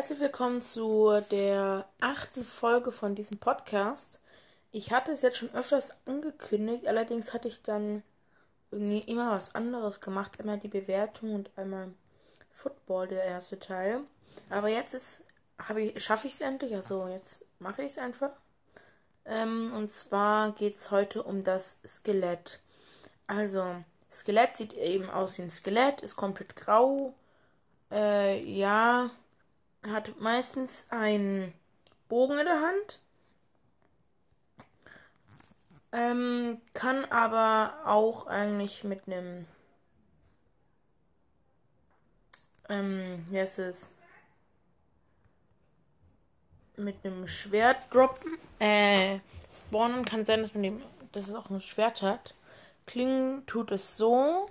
Herzlich willkommen zu der achten Folge von diesem Podcast. Ich hatte es jetzt schon öfters angekündigt, allerdings hatte ich dann irgendwie immer was anderes gemacht. Einmal die Bewertung und einmal Football, der erste Teil. Aber jetzt ist, ich, schaffe ich es endlich, also jetzt mache ich es einfach. Ähm, und zwar geht es heute um das Skelett. Also, Skelett sieht eben aus wie ein Skelett, ist komplett grau. Äh, ja, hat meistens einen Bogen in der Hand. Ähm, kann aber auch eigentlich mit einem ähm, wie heißt es? Mit einem Schwert droppen. Äh, spawnen kann sein, dass man dem, dass es auch ein Schwert hat. Klingen tut es so.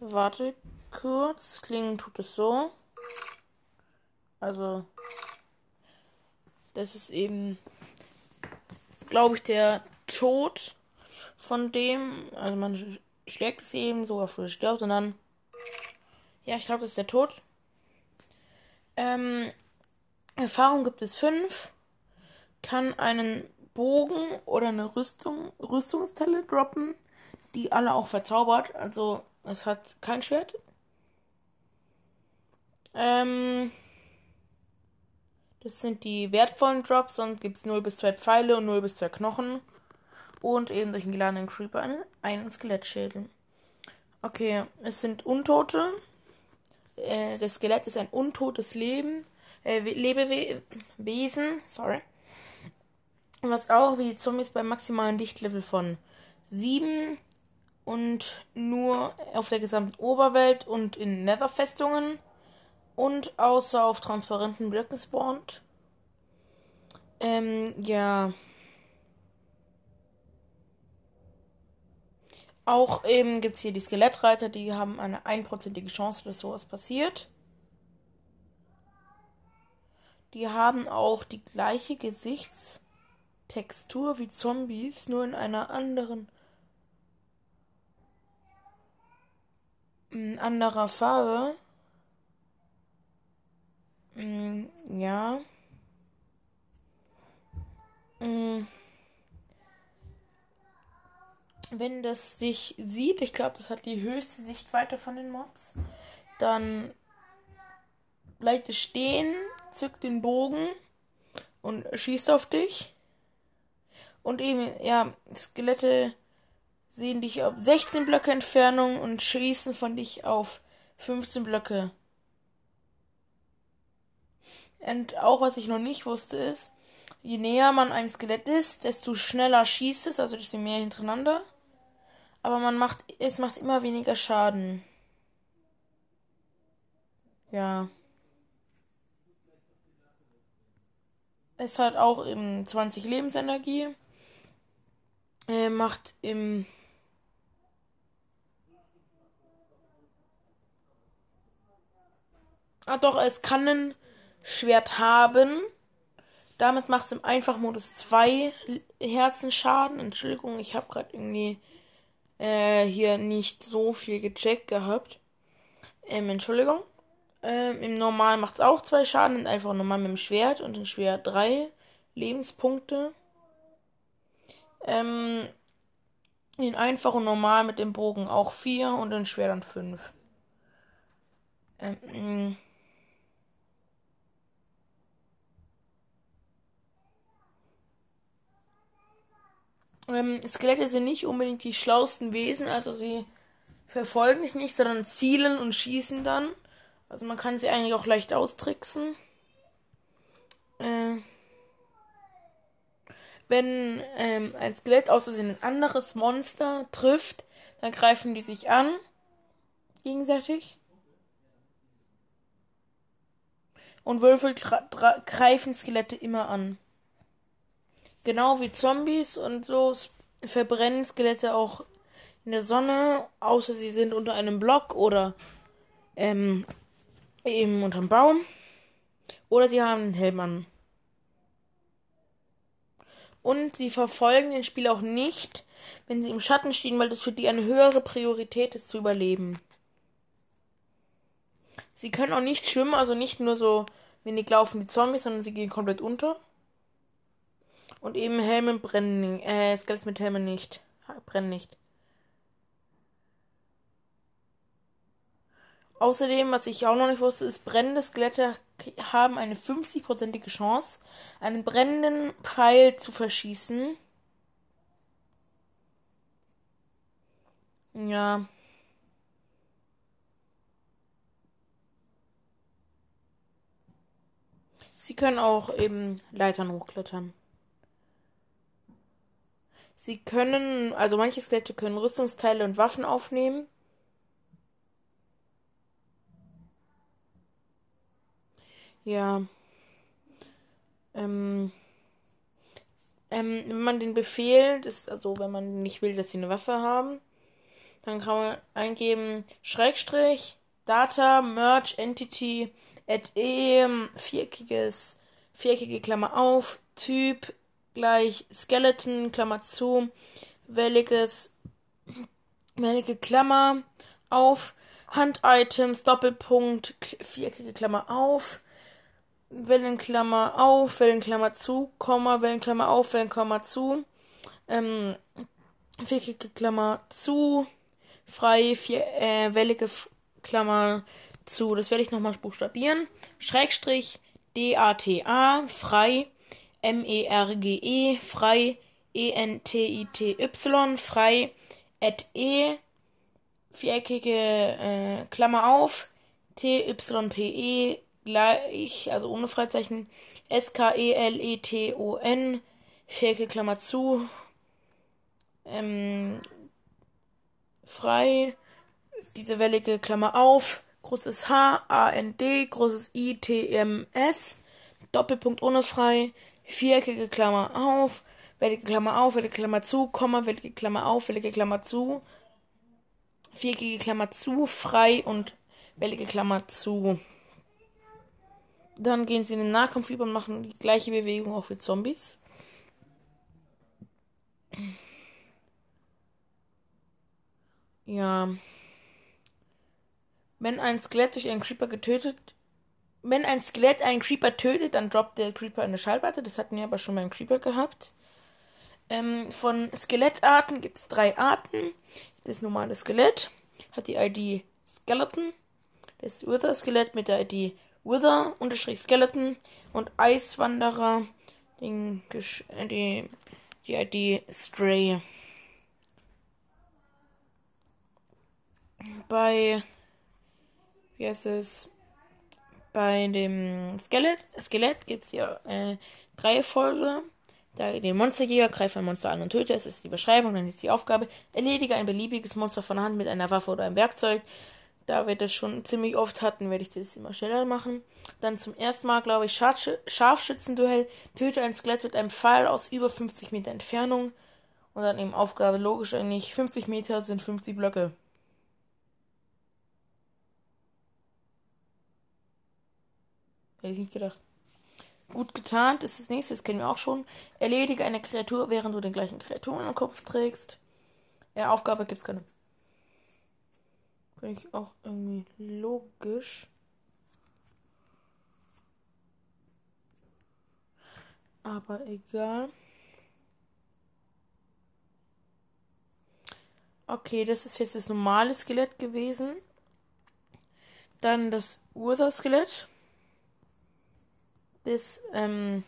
Warte kurz. Klingen tut es so. Also, das ist eben, glaube ich, der Tod von dem. Also man schlägt es eben so auf stirbt und dann. Ja, ich glaube, das ist der Tod. Ähm, Erfahrung gibt es fünf. Kann einen Bogen oder eine Rüstung, Rüstungsteile droppen, die alle auch verzaubert. Also es hat kein Schwert. Ähm, das sind die wertvollen Drops und gibt es 0 bis 2 Pfeile und 0 bis 2 Knochen. Und eben durch einen geladenen Creeper einen, einen Skelettschädel. Okay, es sind Untote. Äh, das Skelett ist ein untotes Leben. Äh, Lebewesen. Sorry. Was auch wie die Zombies beim maximalen Dichtlevel von 7 und nur auf der gesamten Oberwelt und in Netherfestungen und außer auf transparenten Blöcken spawnt. Ähm, ja. Auch eben gibt es hier die Skelettreiter, die haben eine einprozentige Chance, dass sowas passiert. Die haben auch die gleiche Gesichtstextur wie Zombies, nur in einer anderen in anderer Farbe. Mm, ja. Mm. Wenn das dich sieht, ich glaube, das hat die höchste Sichtweite von den Mobs, dann bleibt es stehen, zückt den Bogen und schießt auf dich. Und eben, ja, Skelette sehen dich auf 16 Blöcke Entfernung und schießen von dich auf 15 Blöcke und auch was ich noch nicht wusste ist, je näher man einem Skelett ist, desto schneller schießt es, also desto mehr hintereinander. Aber man macht, es macht immer weniger Schaden. Ja. Es hat auch im 20 Lebensenergie. Er macht im Ah doch, es kann einen Schwert haben. Damit macht es im Einfachmodus zwei Herzen Schaden. Entschuldigung, ich habe gerade irgendwie äh, hier nicht so viel gecheckt gehabt. Ähm, Entschuldigung. Ähm, Im Normal macht es auch zwei Schaden. Einfach normal mit dem Schwert und im Schwert drei Lebenspunkte. Ähm, in einfach und normal mit dem Bogen auch vier und in schwer dann fünf. Ähm, Ähm, Skelette sind nicht unbedingt die schlausten Wesen, also sie verfolgen dich nicht, sondern zielen und schießen dann. Also man kann sie eigentlich auch leicht austricksen. Äh, wenn ähm, ein Skelett aus Versehen ein anderes Monster trifft, dann greifen die sich an. Gegenseitig. Und Würfel greifen Skelette immer an. Genau wie Zombies und so verbrennen Skelette auch in der Sonne, außer sie sind unter einem Block oder ähm, eben unter einem Baum. Oder sie haben einen Helm an. Und sie verfolgen den Spiel auch nicht, wenn sie im Schatten stehen, weil das für die eine höhere Priorität ist zu überleben. Sie können auch nicht schwimmen, also nicht nur so Wenig laufen die Zombies, sondern sie gehen komplett unter. Und eben Helme brennen, äh, Skelett mit Helmen nicht. Brennen nicht. Außerdem, was ich auch noch nicht wusste, ist, brennende Skelette haben eine 50-prozentige Chance, einen brennenden Pfeil zu verschießen. Ja. Sie können auch eben Leitern hochklettern. Sie können, also manche Skelette können Rüstungsteile und Waffen aufnehmen. Ja. Ähm, ähm, wenn man den Befehl, das, also wenn man nicht will, dass sie eine Waffe haben, dann kann man eingeben Schrägstrich, Data, Merge, Entity, add e, viereckiges, viereckige Klammer auf, Typ, gleich Skeleton, Klammer zu, welliges, wellige Klammer auf, Hand-Items, Doppelpunkt, viereckige Klammer auf, Wellenklammer auf, Wellenklammer zu, Komma, Wellenklammer auf, Wellenklammer zu, ähm, viereckige Klammer zu, frei, vier, äh, wellige Klammer zu. Das werde ich nochmal buchstabieren. Schrägstrich, D-A-T-A, frei, M-E-R-G-E, frei, E-N-T-I-T-Y, frei, at E, viereckige äh, Klammer auf, T-Y-P-E, gleich, also ohne Freizeichen, S-K-E-L-E-T-O-N, viereckige Klammer zu, ähm, frei, diese wellige Klammer auf, großes H, A, N, D, großes I, T, M, S, Doppelpunkt ohne frei, viereckige Klammer auf, wellige Klammer auf, wellige Klammer zu, Komma, wellige Klammer auf, wellige Klammer zu, viereckige Klammer zu, frei und wellige Klammer zu. Dann gehen sie in den Nahkampf über und machen die gleiche Bewegung auch für Zombies. Ja. Wenn ein Skelett durch einen Creeper getötet. Wenn ein Skelett einen Creeper tötet, dann droppt der Creeper eine Schallplatte. Das hatten wir aber schon beim Creeper gehabt. Ähm, von Skelettarten gibt es drei Arten. Das normale Skelett hat die ID Skeleton. Das Wither-Skelett mit der ID Wither-Skeleton. Und Eiswanderer, den, die, die ID Stray. bei, wie heißt es, bei dem Skelett, Skelett gibt es hier äh, drei Folge. Da den Monsterjäger greift ein Monster an und tötet. Das ist die Beschreibung, dann ist die Aufgabe. Erledige ein beliebiges Monster von Hand mit einer Waffe oder einem Werkzeug. Da wir das schon ziemlich oft hatten, werde ich das immer schneller machen. Dann zum ersten Mal, glaube ich, Scharfsch Scharfschützenduell. Töte ein Skelett mit einem Pfeil aus über 50 Meter Entfernung. Und dann eben Aufgabe, logisch eigentlich, 50 Meter sind 50 Blöcke. Hätte ich nicht gedacht. Gut getarnt ist das nächste, das kennen wir auch schon. Erledige eine Kreatur, während du den gleichen Kreaturen im Kopf trägst. Ja, Aufgabe gibt's keine. Finde ich auch irgendwie logisch. Aber egal. Okay, das ist jetzt das normale Skelett gewesen. Dann das Ursa-Skelett. Das ähm,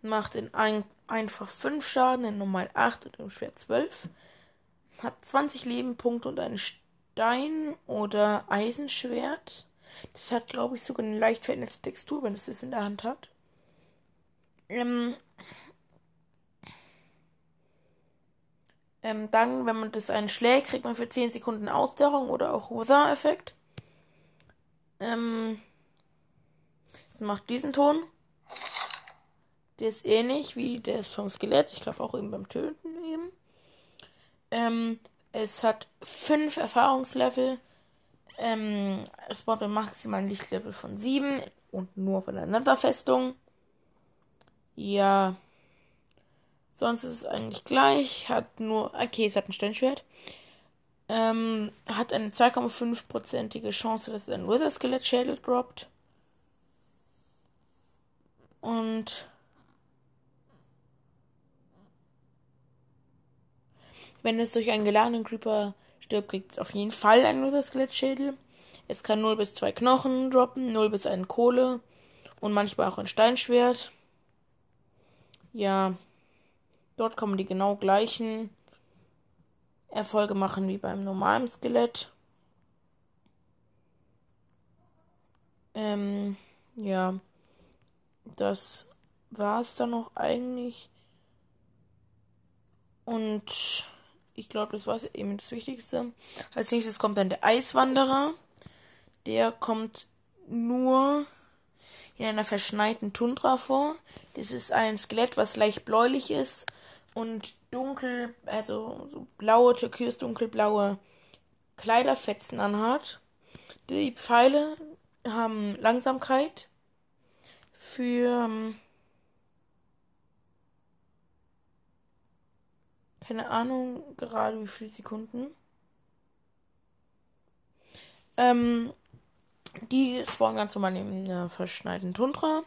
macht in ein, einfach 5 Schaden, in normal 8 und im schwer 12. Hat 20 Lebenpunkte und ein Stein- oder Eisenschwert. Das hat, glaube ich, sogar eine leicht veränderte Textur, wenn es das in der Hand hat. Ähm, ähm, dann, wenn man das einen schlägt, kriegt man für 10 Sekunden Ausdauerung oder auch Wither-Effekt. Ähm, macht diesen Ton. Der ist ähnlich wie der ist vom Skelett. Ich glaube auch eben beim Töten eben. Ähm, es hat fünf Erfahrungslevel. Ähm, es braucht ein maximalen Lichtlevel von sieben und nur von der Netherfestung. Ja. Sonst ist es eigentlich gleich. Hat nur. Okay, es hat ein Steinschwert. Ähm, hat eine 2,5%ige Chance, dass es ein Wither-Skelett-Schädel droppt. Und wenn es durch einen geladenen Creeper stirbt, kriegt es auf jeden Fall einen Wither-Skelett-Schädel. Es kann 0 bis 2 Knochen droppen, 0 bis 1 Kohle und manchmal auch ein Steinschwert. Ja, dort kommen die genau gleichen Erfolge machen wie beim normalen Skelett. Ähm, ja, das war's dann noch eigentlich. Und ich glaube, das war eben das Wichtigste. Als nächstes kommt dann der Eiswanderer. Der kommt nur in einer verschneiten Tundra vor. Das ist ein Skelett, was leicht bläulich ist und dunkel, also so blaue, türkis dunkelblaue Kleiderfetzen anhat. Die Pfeile haben Langsamkeit für ähm, keine Ahnung gerade wie viele Sekunden. Ähm, die spawnen ganz normal in einer verschneiten Tundra.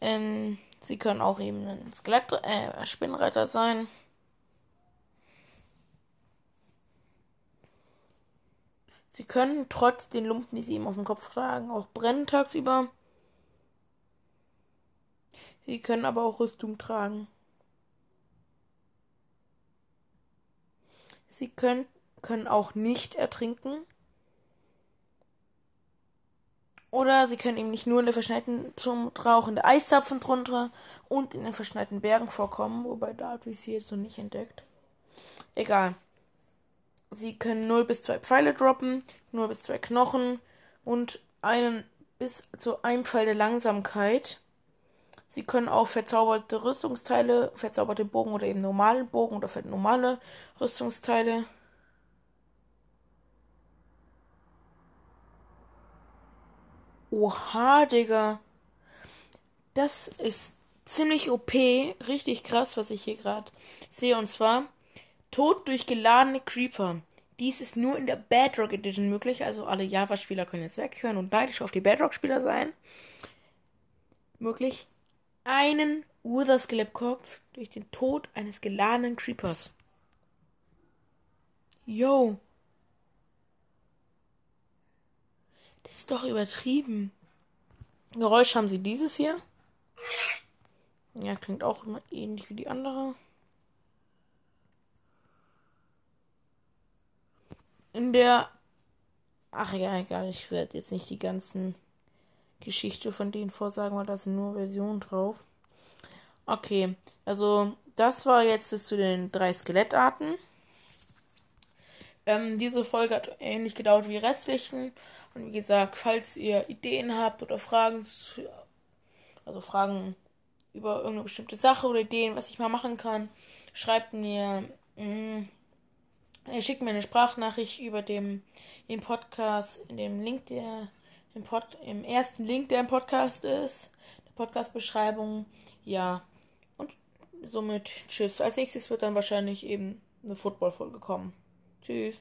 Ähm, sie können auch eben ein Skelett, äh, Spinnreiter sein. Sie können trotz den Lumpen, die sie eben auf dem Kopf tragen, auch brennen tagsüber. Sie können aber auch Rüstung tragen. Sie können, können auch nicht ertrinken. Oder sie können eben nicht nur in der verschneiten zum Rauchen der Eiszapfen drunter und in den verschneiten Bergen vorkommen, wobei da habe ich sie jetzt noch nicht entdeckt. Egal. Sie können 0 bis 2 Pfeile droppen, 0 bis 2 Knochen und einen bis zu einem Pfeil der Langsamkeit. Sie können auch verzauberte Rüstungsteile, verzauberte Bogen oder eben normale Bogen oder normale Rüstungsteile Oha, Digga. Das ist ziemlich OP, richtig krass, was ich hier gerade sehe. Und zwar Tod durch geladene Creeper. Dies ist nur in der Bedrock Edition möglich. Also alle Java-Spieler können jetzt weghören und neidisch auf die Bedrock-Spieler sein. Möglich. Einen Wither Skeletkopf durch den Tod eines geladenen Creepers. Yo. Das ist doch übertrieben. Geräusch haben sie dieses hier. Ja, klingt auch immer ähnlich wie die andere. In der. Ach ja, egal, ich werde jetzt nicht die ganzen Geschichte von denen vorsagen, weil da sind nur Versionen drauf. Okay, also das war jetzt zu den drei Skelettarten. Ähm, diese Folge hat ähnlich gedauert wie die restlichen. Und wie gesagt, falls ihr Ideen habt oder Fragen, also Fragen über irgendeine bestimmte Sache oder Ideen, was ich mal machen kann, schreibt mir, mh, mm, schickt mir eine Sprachnachricht über dem im Podcast, in dem Link, der im, Pod, im ersten Link, der im Podcast ist, der Podcast-Beschreibung. Ja, und somit tschüss. Als nächstes wird dann wahrscheinlich eben eine Football-Folge kommen. Tschüss.